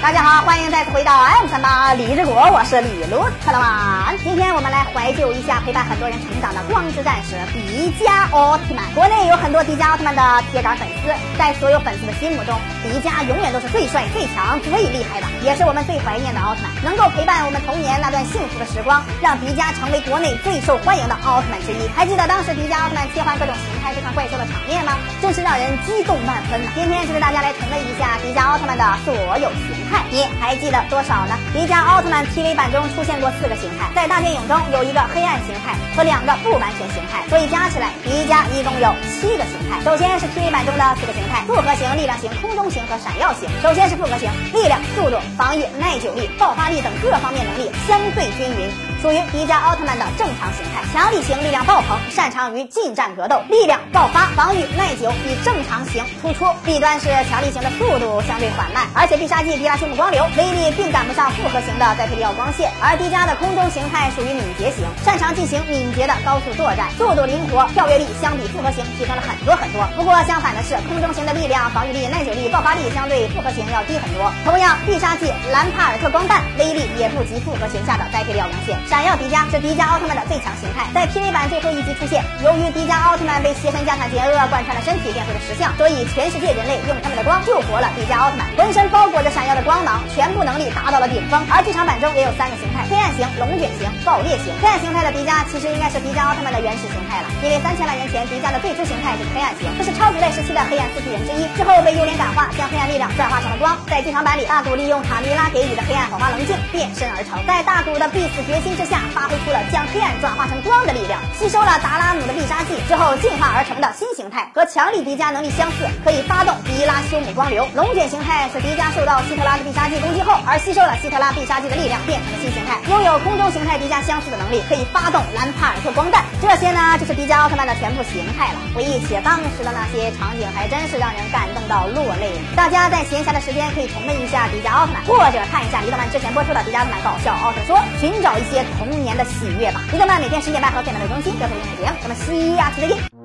大家好，欢迎再次回到 M 三八李志国，我是李路特特曼。今天我们来怀旧一下陪伴很多人成长的光之战士迪迦奥特曼。国内有很多迪迦奥特曼的铁杆粉丝，在所有粉丝的心目中，迪迦永远都是最帅、最强、最厉害的，也是我们最怀念的奥特曼。能够陪伴我们童年那段幸福的时光，让迪迦成为国内最受欢迎的奥特曼之一。还记得当时迪迦奥特曼切换各种形态对抗怪兽的场面吗？真是让人激动万分呐！今天就给大家来重温一下迪迦奥特曼的所有形态。你还记得多少呢？迪迦奥特曼 TV 版中出现过四个形态，在大电影中有一个黑暗形态和两个不完全形态，所以加起来迪迦一共有七个形态。首先是 TV 版中的四个形态：复合型、力量型、空中型和闪耀型。首先是复合型，力量、速度、防御、耐久力、爆发力等各方面能力相对均匀，属于迪迦奥特曼的正常形态。强力型，力量爆棚，擅长于近战格斗，力量爆发，防御耐久比正常型突出。弊端是强力型的速度相对缓慢，而且必杀技迪拉修姆光流威力并赶不上复合型的再配利奥光线。而迪迦的空中形态属于敏捷型，擅长进行敏捷的高速作战，速度灵活，跳跃力相比复合型提升了很多很多。不过相反的是，空中型的力量、防御力、耐久力、爆发力相对复合型要低很多。同样，必杀技兰帕尔特光弹威力也不及复合型下的再配利奥光线。闪耀迪迦是迪迦奥特曼的最强形态，在 TV 版最后一集出现。由于迪迦奥特曼被邪神加坦杰厄贯穿了身体，变回了石像，所以全世界人类用他们的光救活了迪迦奥特曼，浑身包裹着闪耀的光芒，全部能力达到了顶峰。而剧场版中也有三个形态：型、龙卷型、爆裂型。黑暗形态的迪迦其实应该是迪迦奥特曼的原始形态了，因为三千万年前迪迦的最初形态是黑暗型，这是超时代时期的黑暗四巨人之一。之后被幽灵感化，将黑暗力量转化成了光。在剧场版里，大古利用卡米拉给予的黑暗火花棱镜变身而成，在大古的必死决心之下，发挥出了将黑暗转化成光的力量，吸收了达拉姆的必杀技之后进化而成的新形态，和强力迪迦能力相似，可以发动迪拉修姆光流。龙卷形态是迪迦受到希特拉的必杀技攻击后，而吸收了希特拉必杀技的力量变成了新形态，拥有有空中形态迪迦相似的能力，可以发动兰帕尔特光弹。这些呢，就是迪迦奥特曼的全部形态了。回忆起当时的那些场景，还真是让人感动到落泪。大家在闲暇的时间可以重温一下迪迦奥特曼，或者看一下迪特曼之前播出的迪迦奥特曼搞笑奥特说，寻找一些童年的喜悦吧。迪特曼每天十点半和电脑的中心调出音频，咱们下期再见。